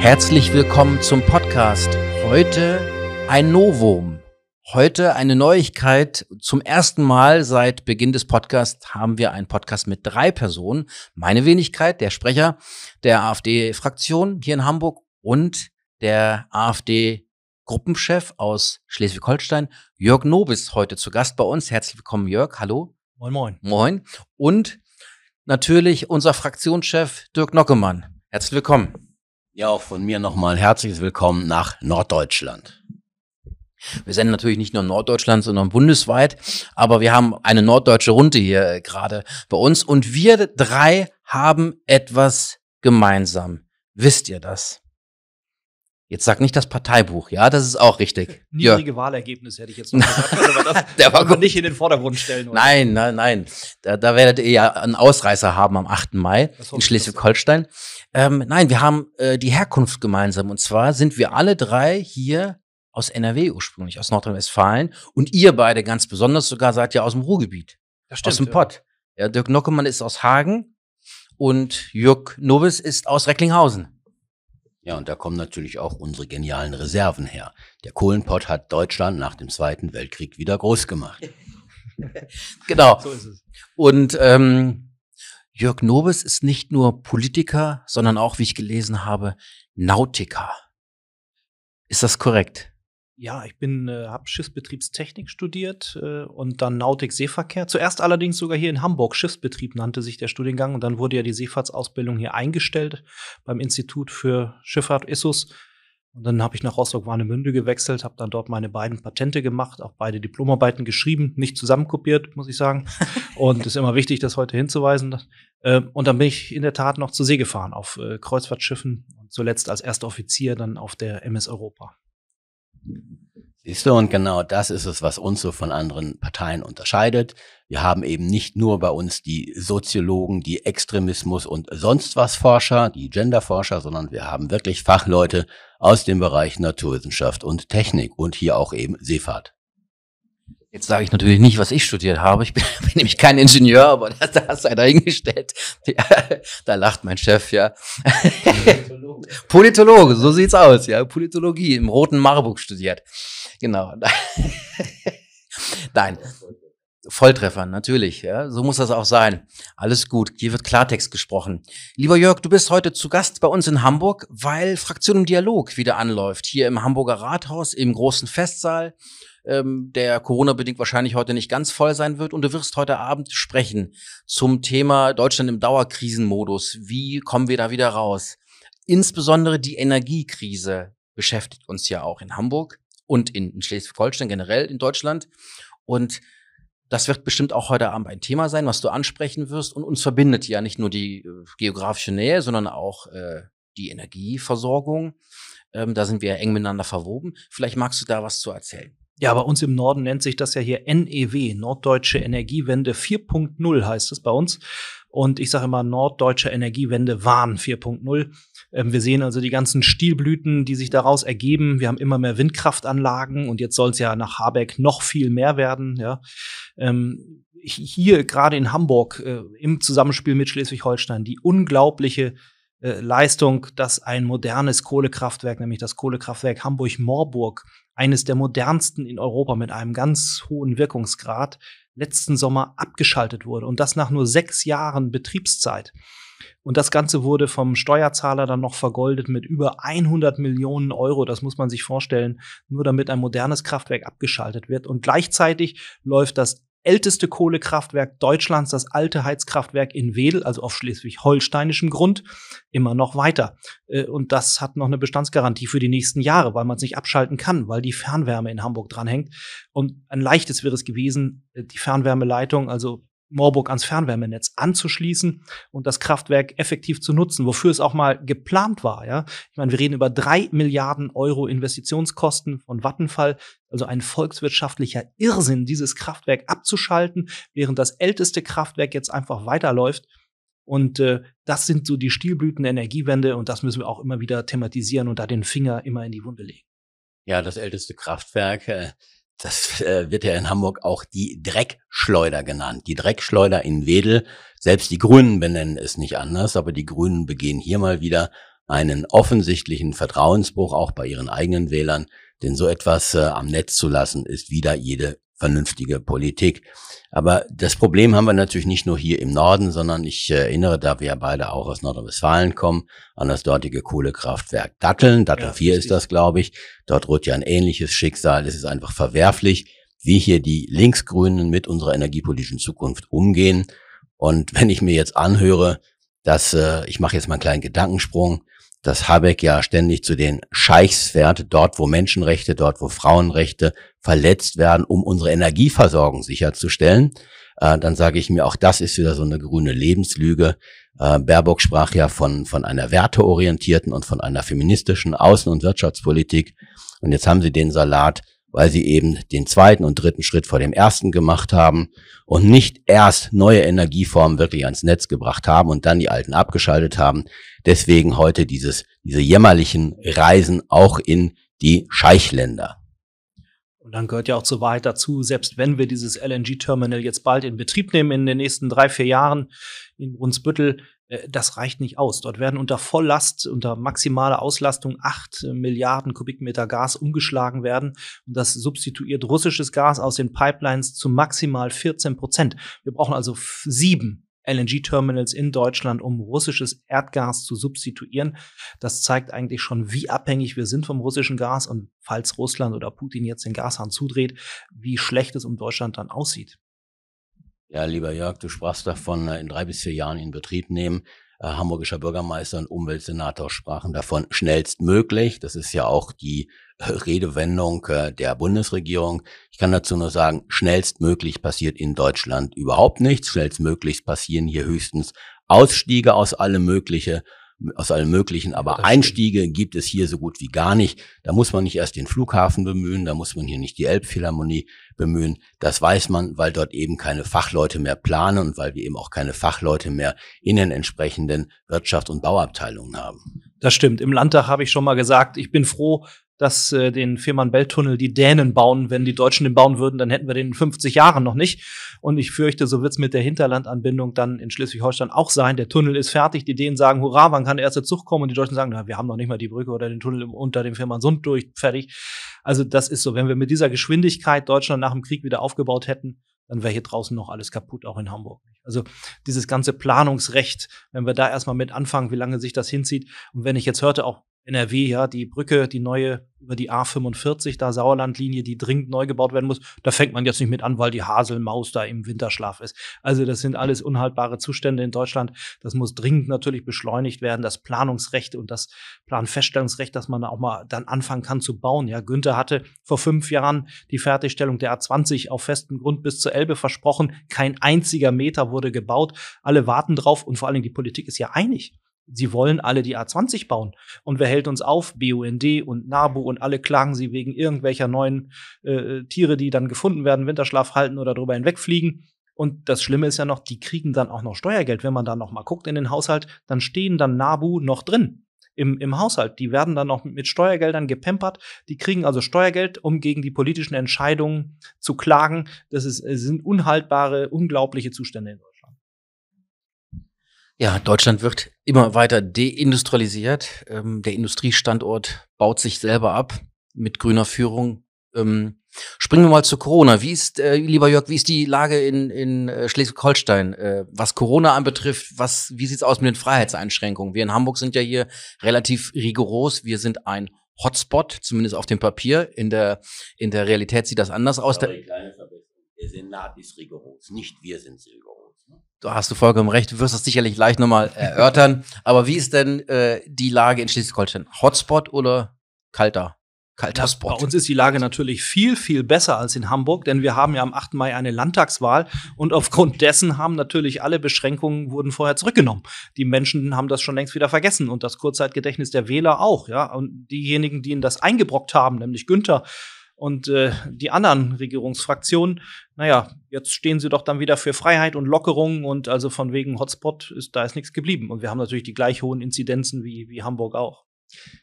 Herzlich willkommen zum Podcast. Heute ein Novum. Heute eine Neuigkeit. Zum ersten Mal seit Beginn des Podcasts haben wir einen Podcast mit drei Personen. Meine Wenigkeit, der Sprecher der AfD-Fraktion hier in Hamburg und der AfD-Gruppenchef aus Schleswig-Holstein, Jörg Nobis, heute zu Gast bei uns. Herzlich willkommen, Jörg. Hallo. Moin, moin. Moin. Und natürlich unser Fraktionschef Dirk Nockemann. Herzlich willkommen. Ja, auch von mir nochmal herzliches Willkommen nach Norddeutschland. Wir senden natürlich nicht nur in Norddeutschland, sondern bundesweit. Aber wir haben eine norddeutsche Runde hier äh, gerade bei uns. Und wir drei haben etwas gemeinsam. Wisst ihr das? Jetzt sag nicht das Parteibuch, ja, das ist auch richtig. Niedrige ja. Wahlergebnisse hätte ich jetzt noch gesagt, aber das Der war nicht in den Vordergrund stellen. Oder? Nein, nein, nein. Da, da werdet ihr ja einen Ausreißer haben am 8. Mai in Schleswig-Holstein. Ähm, nein, wir haben äh, die Herkunft gemeinsam. Und zwar sind wir alle drei hier aus NRW ursprünglich, aus Nordrhein-Westfalen. Und ihr beide ganz besonders sogar seid ja aus dem Ruhrgebiet. Das stimmt, aus dem Pott. Ja. ja, Dirk Nockemann ist aus Hagen und Jörg Nobis ist aus Recklinghausen. Ja, und da kommen natürlich auch unsere genialen Reserven her. Der Kohlenpott hat Deutschland nach dem Zweiten Weltkrieg wieder groß gemacht. genau. So ist es. Und ähm, Jörg Nobes ist nicht nur Politiker, sondern auch, wie ich gelesen habe, Nautiker. Ist das korrekt? Ja, ich bin, äh, habe Schiffsbetriebstechnik studiert äh, und dann Nautik Seeverkehr. Zuerst allerdings sogar hier in Hamburg. Schiffsbetrieb nannte sich der Studiengang und dann wurde ja die Seefahrtsausbildung hier eingestellt beim Institut für Schifffahrt ISSUS. Und dann habe ich nach Rostock-Warnemünde gewechselt, habe dann dort meine beiden Patente gemacht, auch beide Diplomarbeiten geschrieben, nicht zusammenkopiert, muss ich sagen. Und es ist immer wichtig, das heute hinzuweisen. Äh, und dann bin ich in der Tat noch zur See gefahren auf äh, Kreuzfahrtschiffen und zuletzt als erster Offizier dann auf der MS Europa. Siehst du, und genau das ist es, was uns so von anderen Parteien unterscheidet. Wir haben eben nicht nur bei uns die Soziologen, die Extremismus und sonst was Forscher, die Genderforscher, sondern wir haben wirklich Fachleute aus dem Bereich Naturwissenschaft und Technik und hier auch eben Seefahrt. Jetzt sage ich natürlich nicht, was ich studiert habe. Ich bin, bin nämlich kein Ingenieur, aber das, das sei dahingestellt. Ja, da lacht mein Chef, ja. Politologe. Politologe, so sieht's aus, ja. Politologie im Roten Marburg studiert. Genau. Nein. Volltreffer, natürlich, ja. So muss das auch sein. Alles gut. Hier wird Klartext gesprochen. Lieber Jörg, du bist heute zu Gast bei uns in Hamburg, weil Fraktion im Dialog wieder anläuft. Hier im Hamburger Rathaus, im großen Festsaal, ähm, der Corona-bedingt wahrscheinlich heute nicht ganz voll sein wird. Und du wirst heute Abend sprechen zum Thema Deutschland im Dauerkrisenmodus. Wie kommen wir da wieder raus? Insbesondere die Energiekrise beschäftigt uns ja auch in Hamburg und in, Schleswig-Holstein generell in Deutschland. Und das wird bestimmt auch heute Abend ein Thema sein, was du ansprechen wirst. Und uns verbindet ja nicht nur die äh, geografische Nähe, sondern auch äh, die Energieversorgung. Ähm, da sind wir eng miteinander verwoben. Vielleicht magst du da was zu erzählen. Ja, bei uns im Norden nennt sich das ja hier NEW, Norddeutsche Energiewende 4.0 heißt es bei uns. Und ich sage immer Norddeutsche Energiewende Wahn 4.0. Ähm, wir sehen also die ganzen Stilblüten, die sich daraus ergeben. Wir haben immer mehr Windkraftanlagen und jetzt soll es ja nach Habeck noch viel mehr werden. Ja. Ähm, hier gerade in Hamburg äh, im Zusammenspiel mit Schleswig-Holstein die unglaubliche äh, Leistung, dass ein modernes Kohlekraftwerk, nämlich das Kohlekraftwerk Hamburg-Morburg, eines der modernsten in Europa mit einem ganz hohen Wirkungsgrad, letzten Sommer abgeschaltet wurde. Und das nach nur sechs Jahren Betriebszeit. Und das Ganze wurde vom Steuerzahler dann noch vergoldet mit über 100 Millionen Euro. Das muss man sich vorstellen, nur damit ein modernes Kraftwerk abgeschaltet wird. Und gleichzeitig läuft das älteste Kohlekraftwerk Deutschlands, das alte Heizkraftwerk in Wedel, also auf schleswig-holsteinischem Grund, immer noch weiter. Äh, und das hat noch eine Bestandsgarantie für die nächsten Jahre, weil man es nicht abschalten kann, weil die Fernwärme in Hamburg dranhängt. Und ein leichtes wäre es gewesen, äh, die Fernwärmeleitung, also Moorburg ans Fernwärmenetz anzuschließen und das Kraftwerk effektiv zu nutzen, wofür es auch mal geplant war. Ja, ich meine, wir reden über drei Milliarden Euro Investitionskosten von Vattenfall, also ein volkswirtschaftlicher Irrsinn, dieses Kraftwerk abzuschalten, während das älteste Kraftwerk jetzt einfach weiterläuft. Und äh, das sind so die Stilblüten der Energiewende und das müssen wir auch immer wieder thematisieren und da den Finger immer in die Wunde legen. Ja, das älteste Kraftwerk. Äh das äh, wird ja in Hamburg auch die Dreckschleuder genannt. Die Dreckschleuder in Wedel. Selbst die Grünen benennen es nicht anders, aber die Grünen begehen hier mal wieder einen offensichtlichen Vertrauensbruch auch bei ihren eigenen Wählern. Denn so etwas äh, am Netz zu lassen, ist wieder jede vernünftige Politik. Aber das Problem haben wir natürlich nicht nur hier im Norden, sondern ich erinnere, da wir ja beide auch aus Nordrhein-Westfalen kommen, an das dortige Kohlekraftwerk Datteln. Dattel ja, 4 ist das, glaube ich. Dort droht ja ein ähnliches Schicksal. Es ist einfach verwerflich, wie hier die Linksgrünen mit unserer energiepolitischen Zukunft umgehen. Und wenn ich mir jetzt anhöre, dass, äh, ich mache jetzt mal einen kleinen Gedankensprung, dass Habeck ja ständig zu den Scheichs fährt, dort wo Menschenrechte, dort wo Frauenrechte verletzt werden, um unsere Energieversorgung sicherzustellen, äh, dann sage ich mir, auch das ist wieder so eine grüne Lebenslüge. Äh, Baerbock sprach ja von, von einer werteorientierten und von einer feministischen Außen- und Wirtschaftspolitik. Und jetzt haben sie den Salat weil sie eben den zweiten und dritten Schritt vor dem ersten gemacht haben und nicht erst neue Energieformen wirklich ans Netz gebracht haben und dann die alten abgeschaltet haben. Deswegen heute dieses, diese jämmerlichen Reisen auch in die Scheichländer. Und dann gehört ja auch zur Wahrheit dazu, selbst wenn wir dieses LNG-Terminal jetzt bald in Betrieb nehmen in den nächsten drei, vier Jahren in Brunsbüttel, äh, das reicht nicht aus. Dort werden unter Volllast, unter maximaler Auslastung acht äh, Milliarden Kubikmeter Gas umgeschlagen werden. Und das substituiert russisches Gas aus den Pipelines zu maximal 14 Prozent. Wir brauchen also sieben LNG-Terminals in Deutschland, um russisches Erdgas zu substituieren. Das zeigt eigentlich schon, wie abhängig wir sind vom russischen Gas und falls Russland oder Putin jetzt den Gashahn zudreht, wie schlecht es um Deutschland dann aussieht. Ja, lieber Jörg, du sprachst davon, äh, in drei bis vier Jahren in Betrieb nehmen. Äh, Hamburgischer Bürgermeister und Umweltsenator sprachen davon schnellstmöglich. Das ist ja auch die äh, Redewendung der Bundesregierung. Ich kann dazu nur sagen, schnellstmöglich passiert in Deutschland überhaupt nichts. Schnellstmöglich passieren hier höchstens Ausstiege aus allem Mögliche aus allem Möglichen, aber Einstiege gibt es hier so gut wie gar nicht. Da muss man nicht erst den Flughafen bemühen, da muss man hier nicht die Elbphilharmonie bemühen. Das weiß man, weil dort eben keine Fachleute mehr planen und weil wir eben auch keine Fachleute mehr in den entsprechenden Wirtschaft- und Bauabteilungen haben. Das stimmt. Im Landtag habe ich schon mal gesagt, ich bin froh, dass äh, den Fehmarn-Belt-Tunnel die Dänen bauen. Wenn die Deutschen den bauen würden, dann hätten wir den in 50 Jahren noch nicht. Und ich fürchte, so wird's mit der Hinterlandanbindung dann in Schleswig-Holstein auch sein. Der Tunnel ist fertig. Die Dänen sagen, hurra, wann kann der erste Zug kommen? Und die Deutschen sagen, na, wir haben noch nicht mal die Brücke oder den Tunnel unter dem Fehmarnsund durch, fertig. Also das ist so. Wenn wir mit dieser Geschwindigkeit Deutschland nach dem Krieg wieder aufgebaut hätten, dann wäre hier draußen noch alles kaputt, auch in Hamburg. Also dieses ganze Planungsrecht, wenn wir da erstmal mit anfangen, wie lange sich das hinzieht. Und wenn ich jetzt hörte, auch NRW, ja, die Brücke, die neue über die A45, da Sauerlandlinie, die dringend neu gebaut werden muss, da fängt man jetzt nicht mit an, weil die Haselmaus da im Winterschlaf ist. Also das sind alles unhaltbare Zustände in Deutschland. Das muss dringend natürlich beschleunigt werden, das Planungsrecht und das Planfeststellungsrecht, dass man auch mal dann anfangen kann zu bauen. Ja, Günther hatte vor fünf Jahren die Fertigstellung der A20 auf festem Grund bis zur Elbe versprochen. Kein einziger Meter wurde gebaut. Alle warten drauf und vor allen Dingen die Politik ist ja einig sie wollen alle die A20 bauen. Und wer hält uns auf? BUND und NABU und alle klagen sie wegen irgendwelcher neuen äh, Tiere, die dann gefunden werden, Winterschlaf halten oder drüber hinwegfliegen. Und das Schlimme ist ja noch, die kriegen dann auch noch Steuergeld. Wenn man da noch mal guckt in den Haushalt, dann stehen dann NABU noch drin im, im Haushalt. Die werden dann noch mit Steuergeldern gepempert. Die kriegen also Steuergeld, um gegen die politischen Entscheidungen zu klagen. Das ist, sind unhaltbare, unglaubliche Zustände in Deutschland. Ja, Deutschland wird immer weiter deindustrialisiert. Ähm, der Industriestandort baut sich selber ab mit grüner Führung. Ähm, springen wir mal zu Corona. Wie ist, äh, lieber Jörg, wie ist die Lage in, in äh, Schleswig-Holstein, äh, was Corona anbetrifft? Was, wie sieht's aus mit den Freiheitseinschränkungen? Wir in Hamburg sind ja hier relativ rigoros. Wir sind ein Hotspot, zumindest auf dem Papier. In der, in der Realität sieht das anders aus. Der Senat ist rigoros, nicht wir sind rigoros da hast du vollkommen recht, du wirst das sicherlich gleich nochmal erörtern. Aber wie ist denn äh, die Lage in Schleswig-Holstein? Hotspot oder kalter? Kalter Spot. Bei uns ist die Lage natürlich viel, viel besser als in Hamburg, denn wir haben ja am 8. Mai eine Landtagswahl und aufgrund dessen haben natürlich alle Beschränkungen wurden vorher zurückgenommen. Die Menschen haben das schon längst wieder vergessen und das Kurzzeitgedächtnis der Wähler auch, ja. Und diejenigen, die ihnen das eingebrockt haben, nämlich Günther, und äh, die anderen Regierungsfraktionen, naja, jetzt stehen sie doch dann wieder für Freiheit und Lockerung und also von wegen Hotspot ist da ist nichts geblieben. Und wir haben natürlich die gleich hohen Inzidenzen wie, wie Hamburg auch.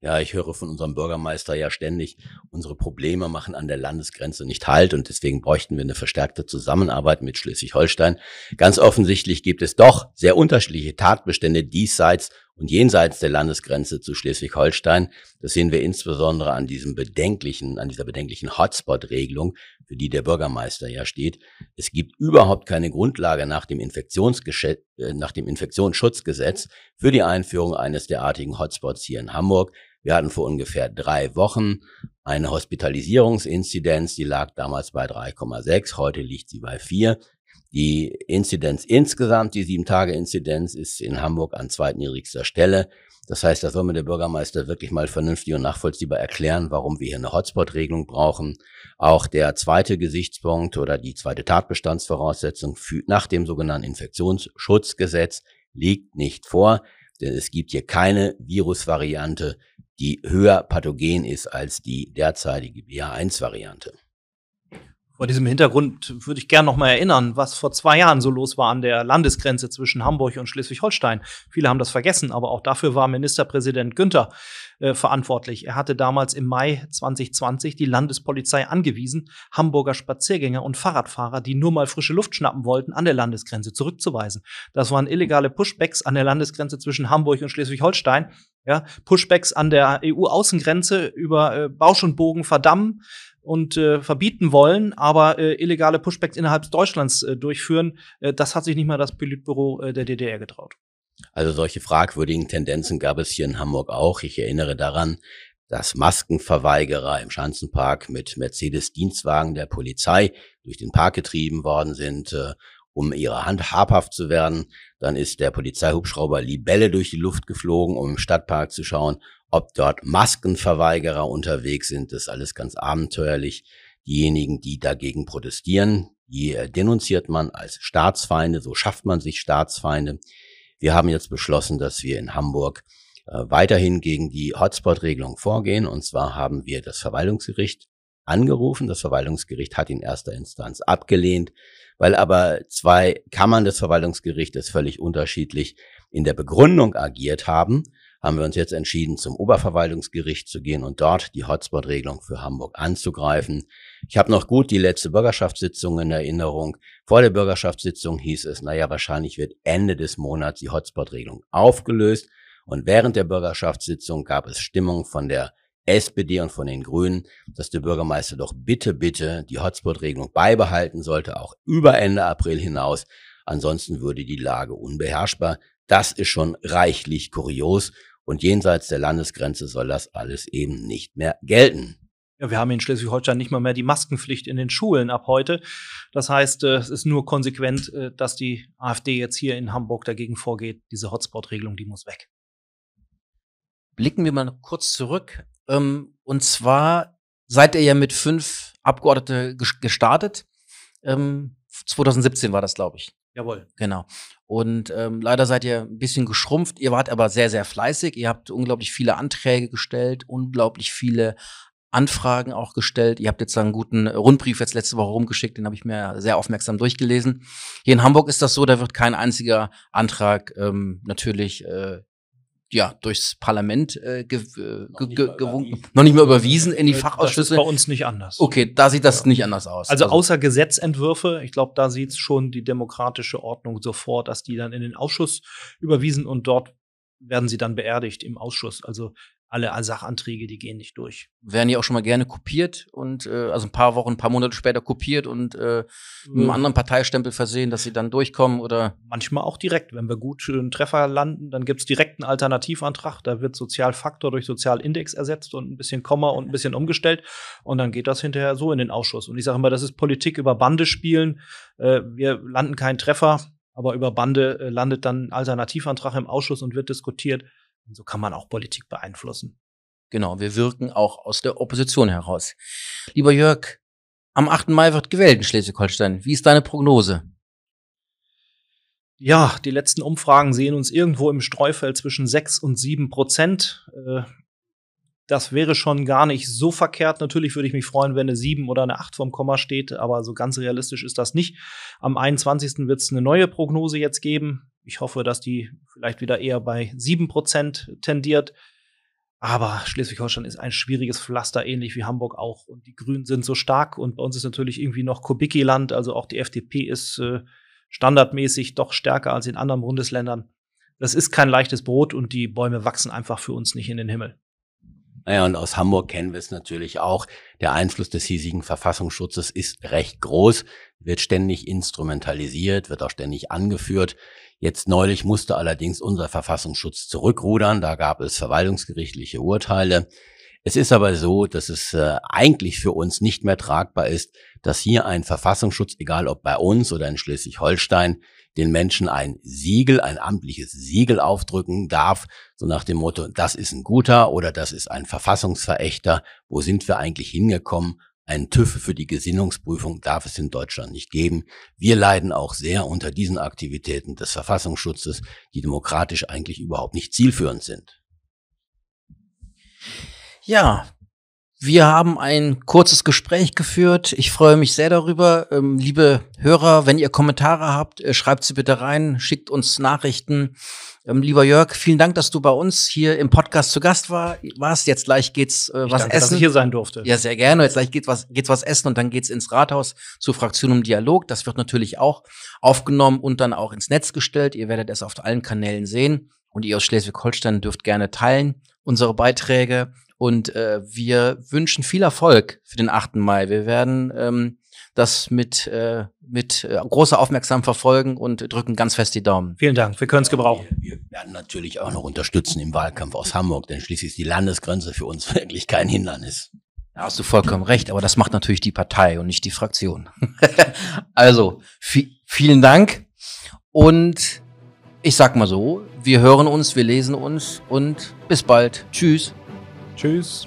Ja, ich höre von unserem Bürgermeister ja ständig, unsere Probleme machen an der Landesgrenze nicht halt und deswegen bräuchten wir eine verstärkte Zusammenarbeit mit Schleswig-Holstein. Ganz offensichtlich gibt es doch sehr unterschiedliche Tatbestände diesseits und jenseits der Landesgrenze zu Schleswig-Holstein. Das sehen wir insbesondere an diesem bedenklichen, an dieser bedenklichen Hotspot-Regelung, für die der Bürgermeister ja steht. Es gibt überhaupt keine Grundlage nach dem, Infektionsgeschä äh, nach dem Infektionsschutzgesetz für die Einführung eines derartigen Hotspots hier in Hamburg. Wir hatten vor ungefähr drei Wochen eine Hospitalisierungsinzidenz, die lag damals bei 3,6, heute liegt sie bei 4. Die Inzidenz insgesamt, die Sieben-Tage-Inzidenz, ist in Hamburg an zweitniedrigster Stelle. Das heißt, da soll mir der Bürgermeister wirklich mal vernünftig und nachvollziehbar erklären, warum wir hier eine Hotspot-Regelung brauchen. Auch der zweite Gesichtspunkt oder die zweite Tatbestandsvoraussetzung für, nach dem sogenannten Infektionsschutzgesetz liegt nicht vor, denn es gibt hier keine Virusvariante, die höher pathogen ist als die derzeitige BA1-Variante. Vor diesem Hintergrund würde ich gerne noch mal erinnern, was vor zwei Jahren so los war an der Landesgrenze zwischen Hamburg und Schleswig-Holstein. Viele haben das vergessen, aber auch dafür war Ministerpräsident Günther äh, verantwortlich. Er hatte damals im Mai 2020 die Landespolizei angewiesen, Hamburger Spaziergänger und Fahrradfahrer, die nur mal frische Luft schnappen wollten, an der Landesgrenze zurückzuweisen. Das waren illegale Pushbacks an der Landesgrenze zwischen Hamburg und Schleswig-Holstein. Ja, Pushbacks an der EU-Außengrenze über äh, Bausch und Bogen verdammen und äh, verbieten wollen, aber äh, illegale Pushbacks innerhalb Deutschlands äh, durchführen, äh, das hat sich nicht mal das Politbüro äh, der DDR getraut. Also solche fragwürdigen Tendenzen gab es hier in Hamburg auch. Ich erinnere daran, dass Maskenverweigerer im Schanzenpark mit Mercedes-Dienstwagen der Polizei durch den Park getrieben worden sind, äh, um ihrer Hand habhaft zu werden. Dann ist der Polizeihubschrauber Libelle durch die Luft geflogen, um im Stadtpark zu schauen, ob dort Maskenverweigerer unterwegs sind. Das ist alles ganz abenteuerlich. Diejenigen, die dagegen protestieren, die äh, denunziert man als Staatsfeinde. So schafft man sich Staatsfeinde. Wir haben jetzt beschlossen, dass wir in Hamburg äh, weiterhin gegen die Hotspot-Regelung vorgehen. Und zwar haben wir das Verwaltungsgericht angerufen. Das Verwaltungsgericht hat in erster Instanz abgelehnt, weil aber zwei Kammern des Verwaltungsgerichtes völlig unterschiedlich in der Begründung agiert haben haben wir uns jetzt entschieden, zum Oberverwaltungsgericht zu gehen und dort die Hotspot-Regelung für Hamburg anzugreifen. Ich habe noch gut die letzte Bürgerschaftssitzung in Erinnerung. Vor der Bürgerschaftssitzung hieß es, naja, wahrscheinlich wird Ende des Monats die Hotspot-Regelung aufgelöst. Und während der Bürgerschaftssitzung gab es Stimmung von der SPD und von den Grünen, dass der Bürgermeister doch bitte, bitte die Hotspot-Regelung beibehalten sollte, auch über Ende April hinaus. Ansonsten würde die Lage unbeherrschbar. Das ist schon reichlich kurios und jenseits der Landesgrenze soll das alles eben nicht mehr gelten. Ja, wir haben in Schleswig-Holstein nicht mal mehr die Maskenpflicht in den Schulen ab heute. Das heißt, äh, es ist nur konsequent, äh, dass die AfD jetzt hier in Hamburg dagegen vorgeht. Diese Hotspot-Regelung, die muss weg. Blicken wir mal kurz zurück. Ähm, und zwar seid ihr ja mit fünf Abgeordnete gestartet. 2017 ähm, war das, glaube ich. Jawohl. Genau. Und ähm, leider seid ihr ein bisschen geschrumpft. Ihr wart aber sehr, sehr fleißig. Ihr habt unglaublich viele Anträge gestellt, unglaublich viele Anfragen auch gestellt. Ihr habt jetzt einen guten Rundbrief jetzt letzte Woche rumgeschickt, den habe ich mir sehr aufmerksam durchgelesen. Hier in Hamburg ist das so, da wird kein einziger Antrag ähm, natürlich äh, ja, durchs Parlament äh, ge äh, ge ge gewunken, noch nicht mehr überwiesen in die Fachausschüsse. Das ist bei uns nicht anders. Okay, da sieht das ja. nicht anders aus. Also, also außer Gesetzentwürfe, ich glaube, da sieht schon die demokratische Ordnung so vor, dass die dann in den Ausschuss überwiesen und dort werden sie dann beerdigt im Ausschuss. Also alle Sachanträge, die gehen nicht durch. Werden ja auch schon mal gerne kopiert und äh, also ein paar Wochen, ein paar Monate später kopiert und äh, mit einem anderen Parteistempel versehen, dass sie dann durchkommen oder? Manchmal auch direkt. Wenn wir gut einen Treffer landen, dann gibt's direkt einen Alternativantrag. Da wird Sozialfaktor durch Sozialindex ersetzt und ein bisschen Komma und ein bisschen umgestellt. Und dann geht das hinterher so in den Ausschuss. Und ich sage immer, das ist Politik über Bande spielen. Äh, wir landen keinen Treffer, aber über Bande äh, landet dann ein Alternativantrag im Ausschuss und wird diskutiert. Und so kann man auch Politik beeinflussen. Genau, wir wirken auch aus der Opposition heraus. Lieber Jörg, am 8. Mai wird gewählt in Schleswig-Holstein. Wie ist deine Prognose? Ja, die letzten Umfragen sehen uns irgendwo im Streufeld zwischen 6 und 7 Prozent. Äh, das wäre schon gar nicht so verkehrt. Natürlich würde ich mich freuen, wenn eine 7 oder eine 8 vom Komma steht, aber so ganz realistisch ist das nicht. Am 21. wird es eine neue Prognose jetzt geben. Ich hoffe, dass die vielleicht wieder eher bei 7% tendiert. Aber Schleswig-Holstein ist ein schwieriges Pflaster, ähnlich wie Hamburg auch. Und die Grünen sind so stark. Und bei uns ist natürlich irgendwie noch Kubicki-Land. Also auch die FDP ist äh, standardmäßig doch stärker als in anderen Bundesländern. das ist kein leichtes Brot und die Bäume wachsen einfach für uns nicht in den Himmel. Naja, und aus Hamburg kennen wir es natürlich auch. Der Einfluss des hiesigen Verfassungsschutzes ist recht groß, wird ständig instrumentalisiert, wird auch ständig angeführt. Jetzt neulich musste allerdings unser Verfassungsschutz zurückrudern. Da gab es verwaltungsgerichtliche Urteile. Es ist aber so, dass es äh, eigentlich für uns nicht mehr tragbar ist, dass hier ein Verfassungsschutz, egal ob bei uns oder in Schleswig-Holstein, den Menschen ein Siegel, ein amtliches Siegel aufdrücken darf, so nach dem Motto, das ist ein guter oder das ist ein Verfassungsverächter. Wo sind wir eigentlich hingekommen? Ein TÜV für die Gesinnungsprüfung darf es in Deutschland nicht geben. Wir leiden auch sehr unter diesen Aktivitäten des Verfassungsschutzes, die demokratisch eigentlich überhaupt nicht zielführend sind. Ja, wir haben ein kurzes Gespräch geführt. Ich freue mich sehr darüber. Ähm, liebe Hörer, wenn ihr Kommentare habt, äh, schreibt sie bitte rein, schickt uns Nachrichten. Ähm, lieber Jörg, vielen Dank, dass du bei uns hier im Podcast zu Gast war, warst. Jetzt gleich geht's äh, was danke, essen. Dass ich hier sein durfte. Ja, sehr gerne. Jetzt gleich geht's was, geht's was essen und dann geht's ins Rathaus zur Fraktion um Dialog. Das wird natürlich auch aufgenommen und dann auch ins Netz gestellt. Ihr werdet es auf allen Kanälen sehen. Und ihr aus Schleswig-Holstein dürft gerne teilen unsere Beiträge und äh, wir wünschen viel Erfolg für den 8. Mai. Wir werden ähm, das mit, äh, mit äh, großer Aufmerksamkeit verfolgen und drücken ganz fest die Daumen. Vielen Dank, wir können es gebrauchen. Wir, wir werden natürlich auch noch unterstützen im Wahlkampf aus Hamburg, denn schließlich ist die Landesgrenze für uns wirklich kein Hindernis. Da hast du vollkommen recht, aber das macht natürlich die Partei und nicht die Fraktion. also, vielen Dank und ich sag mal so, wir hören uns, wir lesen uns und bis bald. Tschüss. Tschüss.